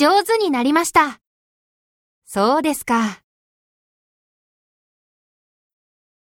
上手になりました。そうですか。